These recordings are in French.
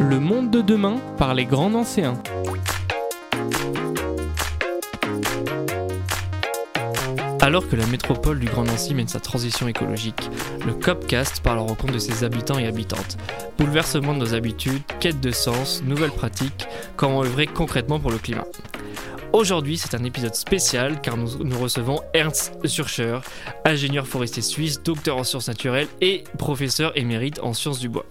Le monde de demain par les grands anciens. Alors que la métropole du Grand Nancy mène sa transition écologique, le Copcast parle en rencontre de ses habitants et habitantes. Bouleversement de nos habitudes, quête de sens, nouvelles pratiques, comment œuvrer concrètement pour le climat. Aujourd'hui, c'est un épisode spécial car nous, recevons Ernst Surcher, ingénieur forestier suisse, docteur en sciences naturelles et professeur émérite en sciences du bois.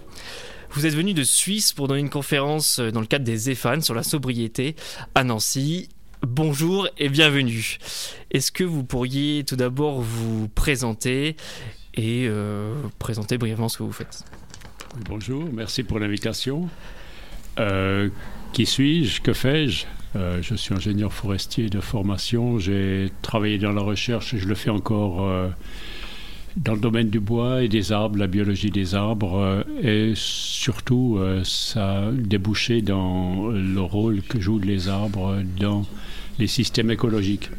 Vous êtes venu de Suisse pour donner une conférence euh, dans le cadre des EFAN sur la sobriété à Nancy. Bonjour et bienvenue. Est-ce que vous pourriez tout d'abord vous présenter et euh, présenter brièvement ce que vous faites? Bonjour, merci pour l'invitation. Euh, qui suis-je? Que fais-je? Euh, Je suis ingénieur forestier de formation. J'ai travaillé dans la recherche je le fais encore euh, dans le domaine du bois et des arbres, la biologie des arbres. euh, et surtout, ça a débouché dans le rôle que jouent les arbres dans les systèmes écologiques.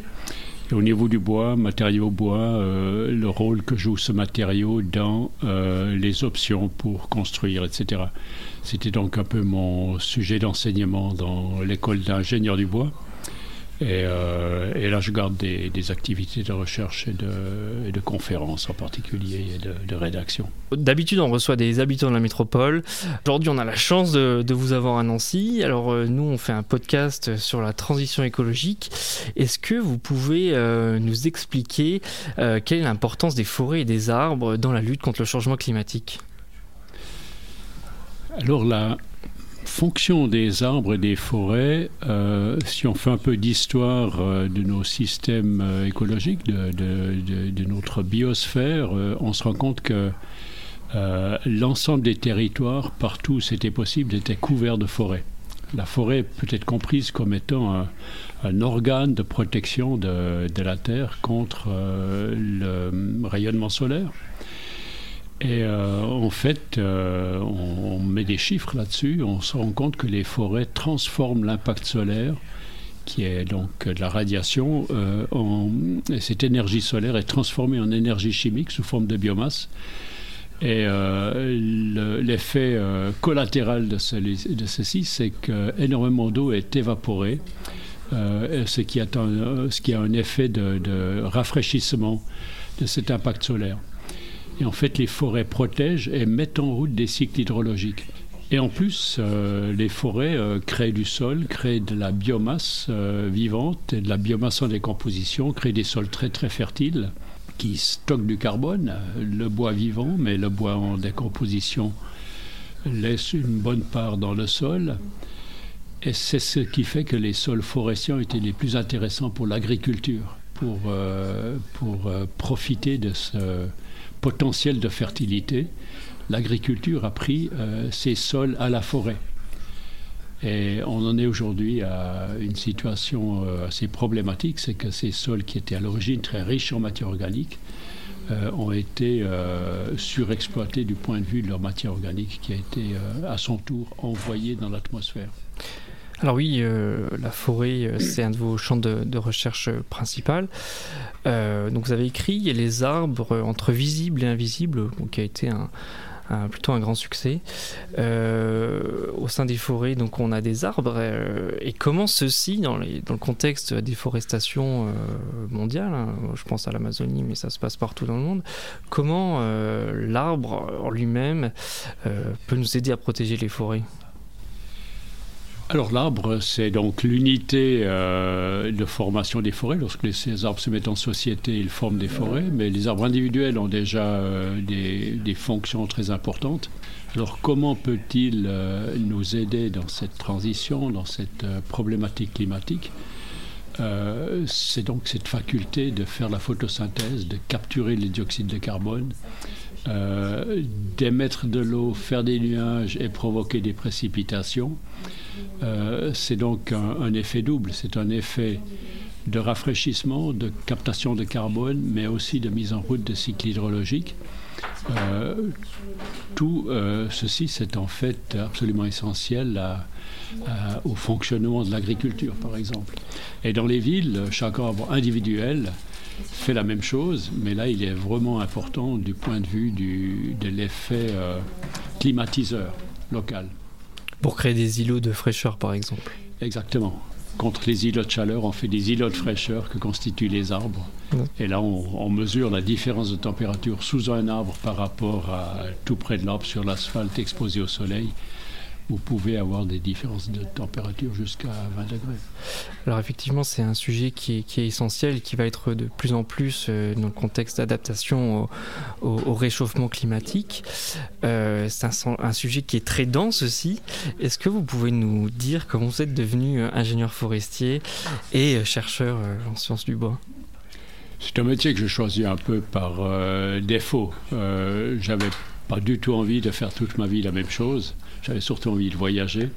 Au niveau du bois, matériau bois, euh, le rôle que joue ce matériau dans euh, les options pour construire, etc. C'était donc un peu mon sujet d'enseignement dans l'école d'ingénieur du bois. Et, euh, et là, je garde des, des activités de recherche et de, et de conférences en particulier et de, de rédaction. D'habitude, on reçoit des habitants de la métropole. Aujourd'hui, on a la chance de, de vous avoir à Nancy. Alors, euh, nous, on fait un podcast sur la transition écologique. Est-ce que vous pouvez euh, nous expliquer euh, quelle est l'importance des forêts et des arbres dans la lutte contre le changement climatique? Alors, la fonction des arbres et des forêts, euh, si on fait un peu d'histoire euh, de nos systèmes euh, écologiques, de, notre biosphère, on se rend compte que l'ensemble des territoires, partout où c'était possible, étaient couverts de forêts. La forêt peut être comprise comme étant un, organe de protection de, la Terre contre le rayonnement solaire. Et euh, en fait, euh, on, met des chiffres là-dessus, on se rend compte que les forêts transforment l'impact solaire, qui est donc de la radiation, euh, en, et cette énergie solaire est transformée en énergie chimique sous forme de biomasse. Et euh, le- l'effet euh, collatéral de, ce- de ceci, c'est qu'énormément d'eau est évaporée, euh, ce, qui a un, ce qui a un effet de, de rafraîchissement de cet impact solaire. Et en fait, les forêts protègent et mettent en route des cycles hydrologiques. Et en plus, euh, les forêts euh, créent du sol, créent de la biomasse euh, vivante et de la biomasse en décomposition, créent des sols très très fertiles qui stockent du carbone, le bois vivant, mais le bois en décomposition laisse une bonne part dans le sol. Et c'est ce qui fait que les sols forestiers ont été les plus intéressants pour l'agriculture, pour, pour profiter de ce potentiel de fertilité. L'agriculture a pris euh, ces sols à la forêt. Et on en est aujourd'hui à une situation euh, assez problématique, c'est que ces sols qui étaient à l'origine très riches en matière organique euh, ont été euh, surexploités du point de vue de leur matière organique qui a été à son tour envoyée dans l'atmosphère. Alors oui, euh, la forêt, euh, c'est un de vos champs de, recherche principal. Euh, donc vous avez écrit les arbres entre visibles et invisibles, qui a été un, plutôt un grand succès. Au sein des forêts, donc on a des arbres. et comment ceux-ci, dans, le contexte de la déforestation mondiale, hein, je pense à l'Amazonie, mais ça se passe partout dans le monde, comment l'arbre en lui-même peut nous aider à protéger les forêts? Alors l'arbre, c'est donc l'unité euh, de formation des forêts. Lorsque les- ces arbres se mettent en société, ils forment des forêts, mais les arbres individuels ont déjà euh, des, des fonctions très importantes. Alors comment peut-il euh, nous aider dans cette transition, dans cette problématique climatique? C'est donc cette faculté de faire la photosynthèse, de capturer les dioxydes de carbone, euh, d'émettre de l'eau, faire des nuages et provoquer des précipitations. Euh, c'est donc un, effet double. C'est un effet de rafraîchissement, de captation de carbone, mais aussi de mise en route de cycles hydrologiques. Euh, tout ceci, c'est en fait absolument essentiel au fonctionnement de l'agriculture, par exemple. Et dans les villes, chaque arbre individuel fait la même chose, mais là, il est vraiment important du point de vue du, de l'effet euh, climatiseur local. Pour créer des îlots de fraîcheur, par exemple. Exactement. Contre les îlots de chaleur, on fait des îlots de fraîcheur que constituent les arbres. Et là, on, on, mesure la différence de température sous un arbre par rapport à tout près de l'arbre sur l'asphalte exposé au soleil vous pouvez avoir des différences de température jusqu'à 20 degrés. Alors effectivement, c'est un sujet qui est, qui est, essentiel, qui va être de plus en plus euh, dans le contexte d'adaptation au, au, au, réchauffement climatique. Euh, c'est un, un, sujet qui est très dense aussi. Est-ce que vous pouvez nous dire comment vous êtes devenu euh, ingénieur forestier et chercheur en sciences du bois? C'est un métier que j'ai choisi un peu par euh, défaut. J'avais pas du tout envie de faire toute ma vie la même chose. J'avais surtout envie de voyager.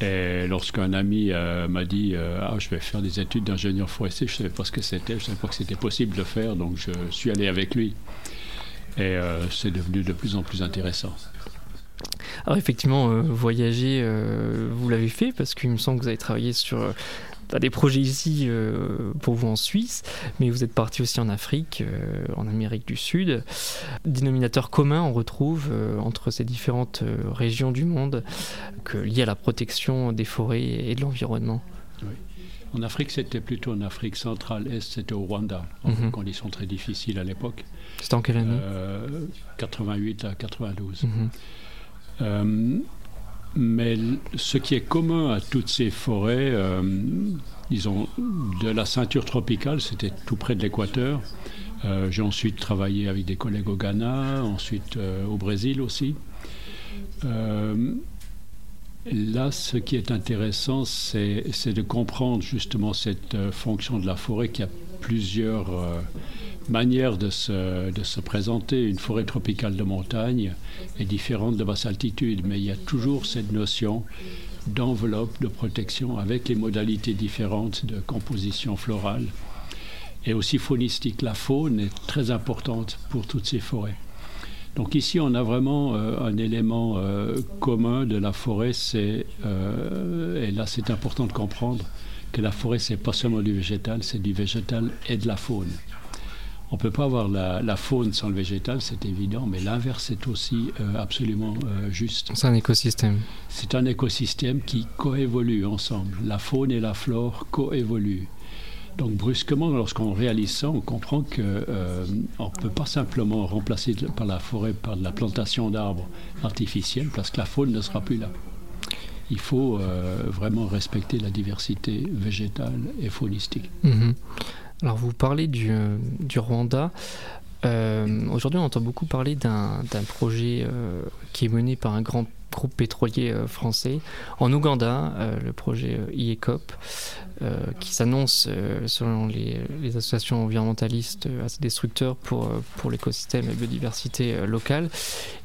Et lorsqu'un ami euh, m'a dit euh, Ah, je vais faire des études d'ingénieur forestier, je ne savais pas ce que c'était, je ne savais pas que c'était possible de faire, donc je suis allé avec lui. Et euh, c'est devenu de plus en plus intéressant. Alors effectivement, voyager, vous l'avez fait parce qu'il me semble que vous avez travaillé sur pas des projets ici euh, pour vous en Suisse, mais vous êtes parti aussi en Afrique, euh, en Amérique du Sud. Dénominateur commun, on retrouve euh, entre ces différentes régions du monde que lié à la protection des forêts et de l'environnement. Oui. En Afrique, c'était plutôt en Afrique centrale, est, c'était au Rwanda, en mm -hmm. conditions très difficiles à l'époque. C'était en quelle année? 88 à 92. Mm -hmm. Mais ce qui est commun à toutes ces forêts, euh, disons, de la ceinture tropicale, c'était tout près de l'équateur. Euh, J'ai ensuite travaillé avec des collègues au Ghana, ensuite euh, au Brésil aussi. Euh, là, ce qui est intéressant, c'est de comprendre justement cette fonction de la forêt qui a plusieurs manière de se, de se, présenter. Une forêt tropicale de montagne est différente de basse altitude, mais il y a toujours cette notion d'enveloppe de protection avec les modalités différentes de composition florale et aussi faunistique. La faune est très importante pour toutes ces forêts. Donc ici, on a vraiment euh, un élément euh, commun de la forêt, c'est, euh, et là c'est important de comprendre que la forêt, c'est pas seulement du végétal, c'est du végétal et de la faune. On ne peut pas avoir la, la, faune sans le végétal, c'est évident, mais l'inverse est aussi absolument juste. C'est un écosystème. C'est un écosystème qui coévolue ensemble. La faune et la flore coévoluent. Donc brusquement, lorsqu'on réalise ça, on comprend qu'on euh, ne peut pas simplement remplacer par la forêt par de la plantation d'arbres artificiels, parce que la faune ne sera plus là. Il faut euh, vraiment respecter la diversité végétale et faunistique. -hmm. Alors vous parlez du, euh, du Rwanda. Euh, Aujourd'hui, on entend beaucoup parler d'un projet euh, qui est mené par un grand groupe pétrolier euh, français en Ouganda, le projet IECOP, qui s'annonce, selon les, les, associations environnementalistes, assez destructeur pour, pour l'écosystème et la biodiversité locale.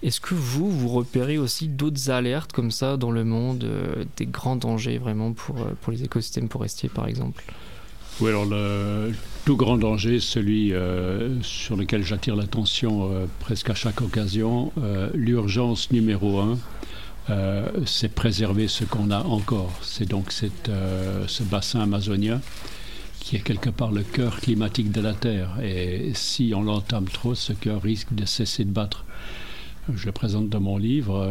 Est-ce que vous, vous repérez aussi d'autres alertes comme ça dans le monde, des grands dangers vraiment pour, pour les écosystèmes forestiers, par exemple? Oui, alors le tout grand danger, celui euh, sur lequel j'attire l'attention euh, presque à chaque occasion, euh, l'urgence numéro un, c'est préserver ce qu'on a encore. C'est donc ce bassin amazonien qui est quelque part le cœur climatique de la Terre. Et si on l'entame trop, ce cœur risque de cesser de battre. Je présente dans mon livre.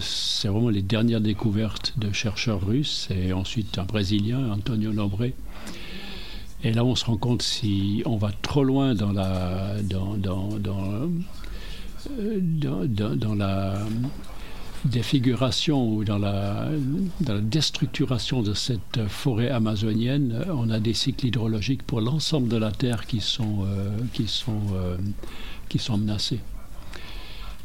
C'est vraiment les dernières découvertes de chercheurs russes et ensuite un Brésilien, Antonio Nobre, et là, on se rend compte si on va trop loin dans la, dans, dans, dans, dans la défiguration ou dans la, déstructuration de cette forêt amazonienne, on a des cycles hydrologiques pour l'ensemble de la Terre qui sont, euh, qui sont, euh, qui sont menacés.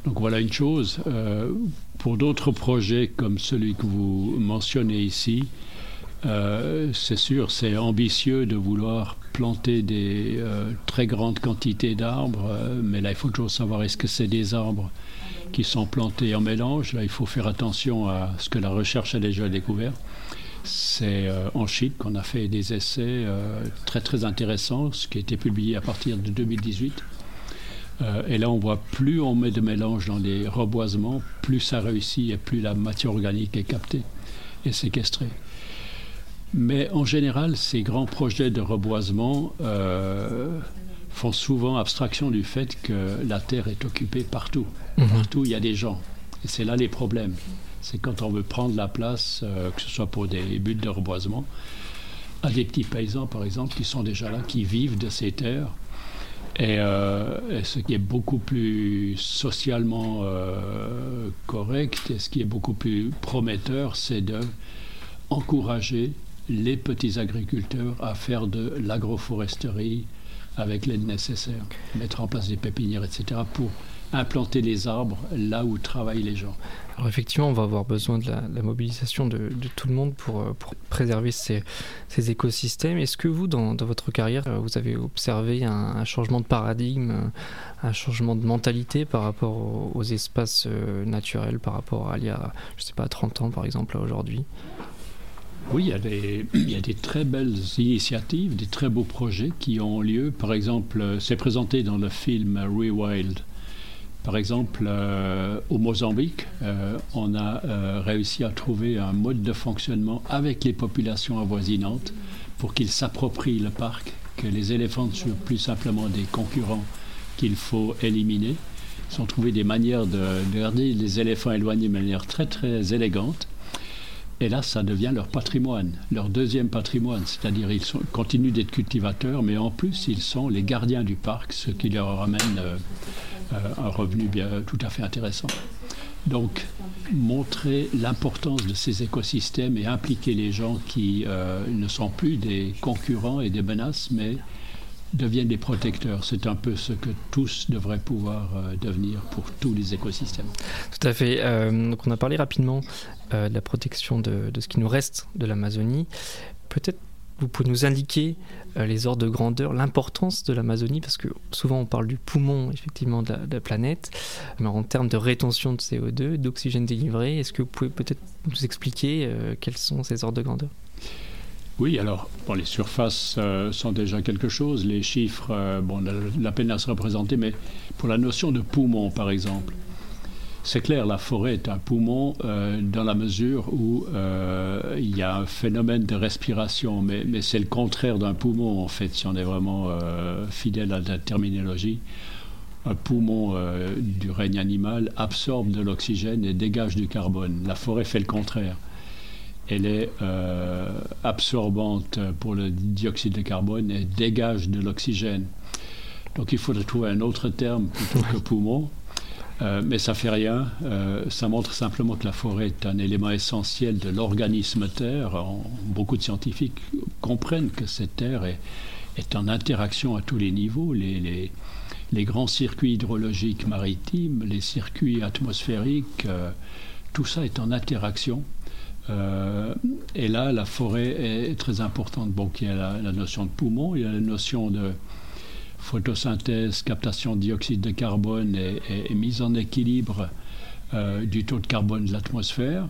Donc voilà une chose. Euh, pour d'autres projets comme celui que vous mentionnez ici, euh, c'est sûr, c'est ambitieux de vouloir planter des euh, très grandes quantités d'arbres, euh, mais là, il faut toujours savoir est-ce que c'est des arbres qui sont plantés en mélange? Là, il faut faire attention à ce que la recherche a déjà découvert. C'est en Chine qu'on a fait des essais très très intéressants, ce qui a été publié à partir de 2018. Euh, et là, on voit plus on met de mélange dans les reboisements, plus ça réussit et plus la matière organique est captée et séquestrée. Mais en général, ces grands projets de reboisement font souvent abstraction du fait que la terre est occupée partout. Mhm. Partout, il y a des gens. Et c'est là les problèmes. C'est quand on veut prendre la place, que ce soit pour des buts de reboisement, à des petits paysans, par exemple, qui sont déjà là, qui vivent de ces terres. Et, euh, ce qui est beaucoup plus socialement euh, correct et ce qui est beaucoup plus prometteur, c'est de encourager les petits agriculteurs à faire de l'agroforesterie avec l'aide nécessaire, mettre en place des pépinières, etc., pour implanter les arbres là où travaillent les gens. Alors effectivement, on va avoir besoin de la, mobilisation de, tout le monde pour, euh, préserver ces, écosystèmes. Est-ce que vous, dans, votre carrière, euh, vous avez observé un, changement de paradigme, euh, un changement de mentalité par rapport aux, espaces naturels, par rapport à il y a, je sais pas, 30 ans par exemple, aujourd'hui? Oui, il y, a des, très belles initiatives, des très beaux projets qui ont lieu. Par exemple, c'est présenté dans le film Rewild par exemple, euh, au Mozambique, euh, on a euh, réussi à trouver un mode de fonctionnement avec les populations avoisinantes pour qu'ils s'approprient le parc, que les éléphants ne soient plus simplement des concurrents qu'il faut éliminer. Ils ont trouvé des manières de, garder les éléphants éloignés de manière très très élégante. Et là, ça devient leur patrimoine, leur deuxième patrimoine. C'est-à-dire, ils continuent d'être cultivateurs, mais en plus, ils sont les gardiens du parc, ce qui leur amène euh, un revenu bien tout à fait intéressant. Donc, montrer l'importance de ces écosystèmes et impliquer les gens qui euh, ne sont plus des concurrents et des menaces, mais deviennent des protecteurs. C'est un peu ce que tous devraient pouvoir euh, devenir pour tous les écosystèmes. Tout à fait. donc on a parlé rapidement de la protection de, ce qui nous reste de l'Amazonie. Peut-être vous pouvez nous indiquer euh, les ordres de grandeur, l'importance de l'Amazonie, parce que souvent on parle du poumon effectivement de la, planète, mais en termes de rétention de CO2, d'oxygène délivré, est-ce que vous pouvez peut-être nous expliquer euh, quels sont ces ordres de grandeur? Oui, alors, les surfaces euh, sont déjà quelque chose. Les chiffres, bon, la, la peine à se représenter, mais pour la notion de poumon, par exemple, c'est clair, la forêt est un poumon euh, dans la mesure où euh, il y a un phénomène de respiration, mais, c'est le contraire d'un poumon en fait, si on est vraiment euh, fidèle à la terminologie. Un poumon du règne animal absorbe de l'oxygène et dégage du carbone. La forêt fait le contraire. Elle est absorbante pour le dioxyde de carbone et dégage de l'oxygène. Donc il faudrait trouver un autre terme plutôt que poumon. Euh, mais ça fait rien. Euh, ça montre simplement que la forêt est un élément essentiel de l'organisme Terre. beaucoup de scientifiques comprennent que cette Terre est, en interaction à tous les niveaux. Les, grands circuits hydrologiques maritimes, les circuits atmosphériques, euh, tout ça est en interaction. Et là, la forêt est très importante. Bon, il y a la, notion de poumon, il y a la notion de photosynthèse, captation de dioxyde de carbone et, mise en équilibre euh, du taux de carbone de l'atmosphère.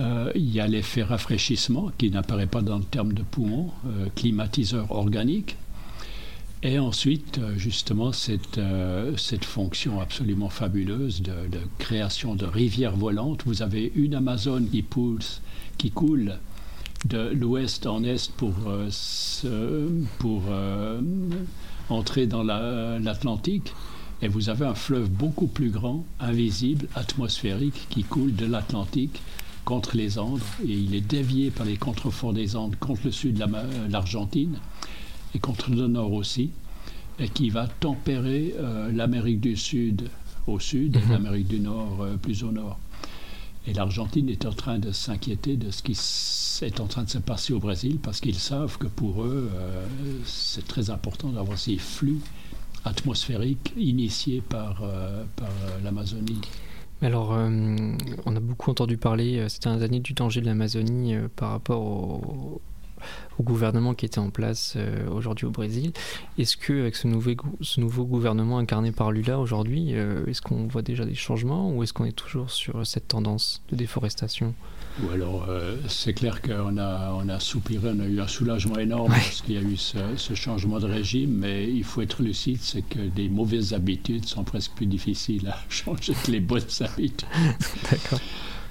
Euh, il y a l'effet rafraîchissement qui n'apparaît pas dans le terme de poumon, euh, climatiseur organique. Et ensuite, justement, cette, cette fonction absolument fabuleuse de, création de rivières volantes. Vous avez une Amazone qui, pousse, qui coule de l'ouest en est pour, pour entrer dans l'Atlantique. Et vous avez un fleuve beaucoup plus grand, invisible, atmosphérique, qui coule de l'Atlantique contre les Andes. Et il est dévié par les contreforts des Andes contre le sud de l'Argentine et contre le nord aussi et qui va tempérer euh, l'Amérique du Sud au sud et mhm. l'Amérique du Nord euh, plus au nord. Et l'Argentine est en train de s'inquiéter de ce qui est en train de se passer au Brésil parce qu'ils savent que pour eux, euh, c'est très important d'avoir ces flux atmosphériques initiés par, par l'Amazonie. Alors, on a beaucoup entendu parler ces dernières années du danger de l'Amazonie par rapport au, au gouvernement qui était en place euh, aujourd'hui au Brésil. Est-ce qu'avec ce, nouveau, ce nouveau gouvernement incarné par Lula aujourd'hui, euh, est-ce qu'on voit déjà des changements ou est-ce qu'on est toujours sur cette tendance de déforestation? Ou alors, euh, c'est clair qu'on a, on a soupiré, on a eu un soulagement énorme parce qu'il y a eu ce, ce, changement de régime, mais il faut être lucide, c'est que des mauvaises habitudes sont presque plus difficiles à changer que les bonnes habitudes. D'accord.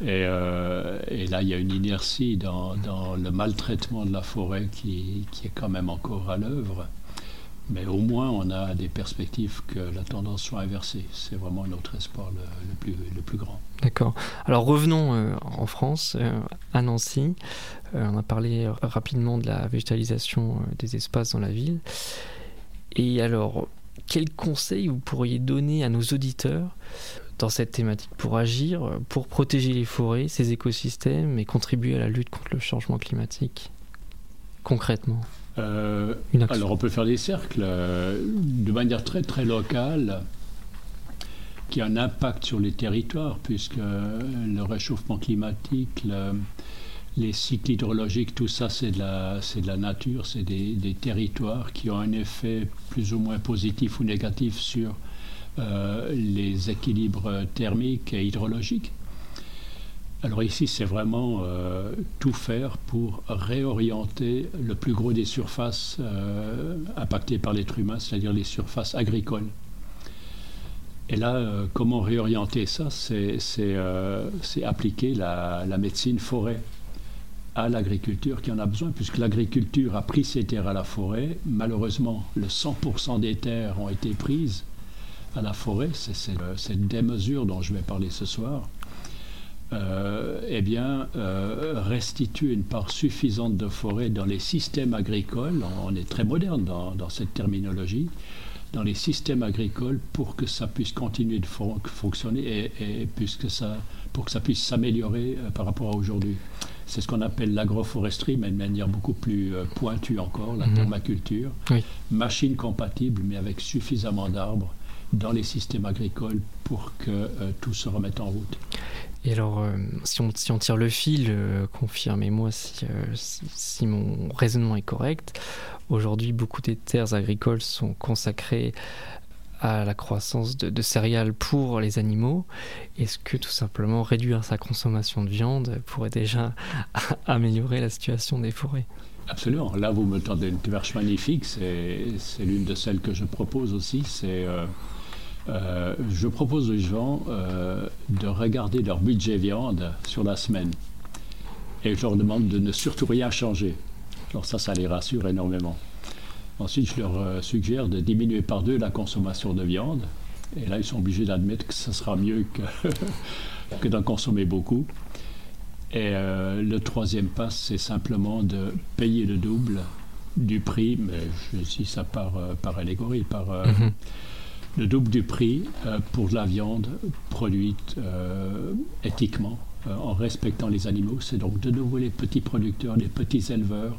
Et, et, là, il y a une inertie dans, le maltraitement de la forêt qui, est quand même encore à l'œuvre. Mais au moins, on a des perspectives que la tendance soit inversée. C'est vraiment notre espoir le, plus, grand. D'accord. Alors revenons euh, en France, euh, à Nancy. Euh, on a parlé rapidement de la végétalisation des espaces dans la ville. Et alors, quels conseils vous pourriez donner à nos auditeurs dans cette thématique pour agir, pour protéger les forêts, ces écosystèmes et contribuer à la lutte contre le changement climatique concrètement. Euh, alors on peut faire des cercles euh, de manière très très locale qui a un impact sur les territoires puisque le réchauffement climatique, les cycles hydrologiques, tout ça c'est de la, c'est de la nature, c'est des, territoires qui ont un effet plus ou moins positif ou négatif sur euh, les équilibres thermiques et hydrologiques. Alors ici, c'est vraiment euh, tout faire pour réorienter le plus gros des surfaces euh, impactées par l'être humain, c'est-à-dire les surfaces agricoles. Et là, euh, comment réorienter ça? C'est appliquer la, la, médecine forêt à l'agriculture qui en a besoin, puisque l'agriculture a pris ses terres à la forêt. Malheureusement, le 100% des terres ont été prises à la forêt. C'est cette démesure dont je vais parler ce soir. Euh, eh bien, euh, restituer une part suffisante de forêt dans les systèmes agricoles, on est très moderne dans, cette terminologie, dans les systèmes agricoles pour que ça puisse continuer de fonctionner et, puisque ça, pour que ça puisse s'améliorer euh, par rapport à aujourd'hui. C'est ce qu'on appelle l'agroforesterie, mais de manière beaucoup plus pointue encore, la permaculture. Mhm. Machine compatible, mais avec suffisamment d'arbres dans les systèmes agricoles pour que tout se remette en route. Et alors, euh, si, on, si, on, tire le fil, euh, confirmez-moi euh, si, si, mon raisonnement est correct. Aujourd'hui, beaucoup des terres agricoles sont consacrées à la croissance de, céréales pour les animaux. Est-ce que tout simplement réduire sa consommation de viande pourrait déjà améliorer la situation des forêts? Absolument. Là, vous me tendez une perche magnifique. C'est l'une de celles que je propose aussi. C'est euh, je propose aux gens euh, de regarder leur budget viande sur la semaine. Et je leur demande de ne surtout rien changer. Alors ça, ça les rassure énormément. Ensuite, je leur euh, suggère de diminuer par deux la consommation de viande. Et là, ils sont obligés d'admettre que ce sera mieux que, d'en consommer beaucoup. Et le troisième pas, c'est simplement de payer le double du prix, mais je dis ça par, par allégorie, par, mm-hmm le double du prix euh, pour la viande produite euh, éthiquement, euh, en respectant les animaux. C'est donc de nouveau les petits producteurs, les petits éleveurs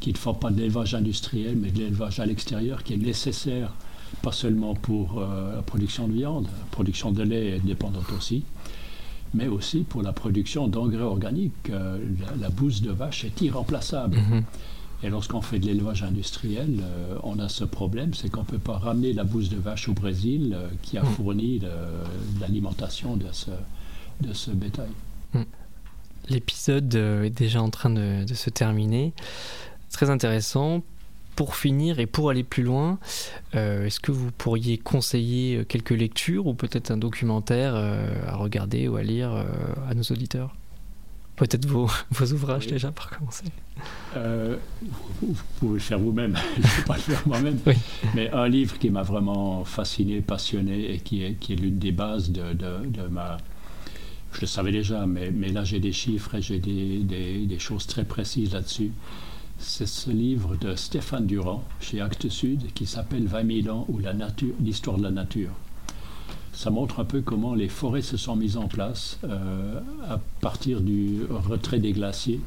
qui ne font pas de l'élevage industriel, mais de l'élevage à l'extérieur qui est nécessaire, pas seulement pour la production de viande, la production de lait est dépendante aussi, mais aussi pour la production d'engrais organiques. La, bouse de vache est irremplaçable. Mm-hmm. Et lorsqu'on fait de l'élevage industriel, euh, on a ce problème, c'est qu'on ne peut pas ramener la bouse de vache au Brésil euh, qui a mm. fourni l'alimentation de ce, de ce bétail. Mm. L'épisode euh, est déjà en train de, se terminer. Très intéressant. Pour finir et pour aller plus loin, est-ce que vous pourriez conseiller quelques lectures ou peut-être un documentaire à regarder ou à lire à nos auditeurs? Peut-être vos, vos ouvrages déjà pour commencer. Euh, vous, pouvez le faire vous-même, je ne vais pas le faire moi-même. Mais un livre qui m'a vraiment fasciné, passionné et qui est, qui est l'une des bases de, de, ma... Je le savais déjà, mais, mais là j'ai des chiffres et j'ai des, des, des, choses très précises là-dessus. C'est ce livre de Stéphane Durand chez Actes Sud qui s'appelle 20 000 ans ou l'histoire de la nature ça montre un peu comment les forêts se sont mises en place euh, à partir du retrait des glaciers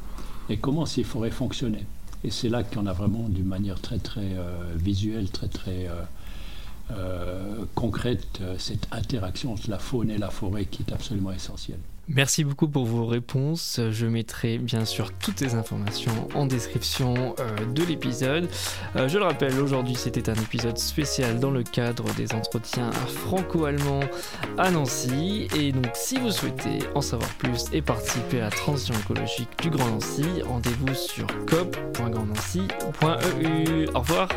et comment ces forêts fonctionnaient. Et c'est là qu'on a vraiment, d'une manière très très euh, visuelle, très très euh, concrète, cette interaction entre la faune et la forêt qui est absolument essentielle. Merci beaucoup pour vos réponses. Je mettrai bien sûr toutes les informations en description euh, de l'épisode. Euh, je le rappelle, aujourd'hui c'était un épisode spécial dans le cadre des entretiens franco-allemands à Nancy. Et donc si vous souhaitez en savoir plus et participer à la transition écologique du Grand Nancy, rendez-vous sur cop.grandnancy.eu. Au revoir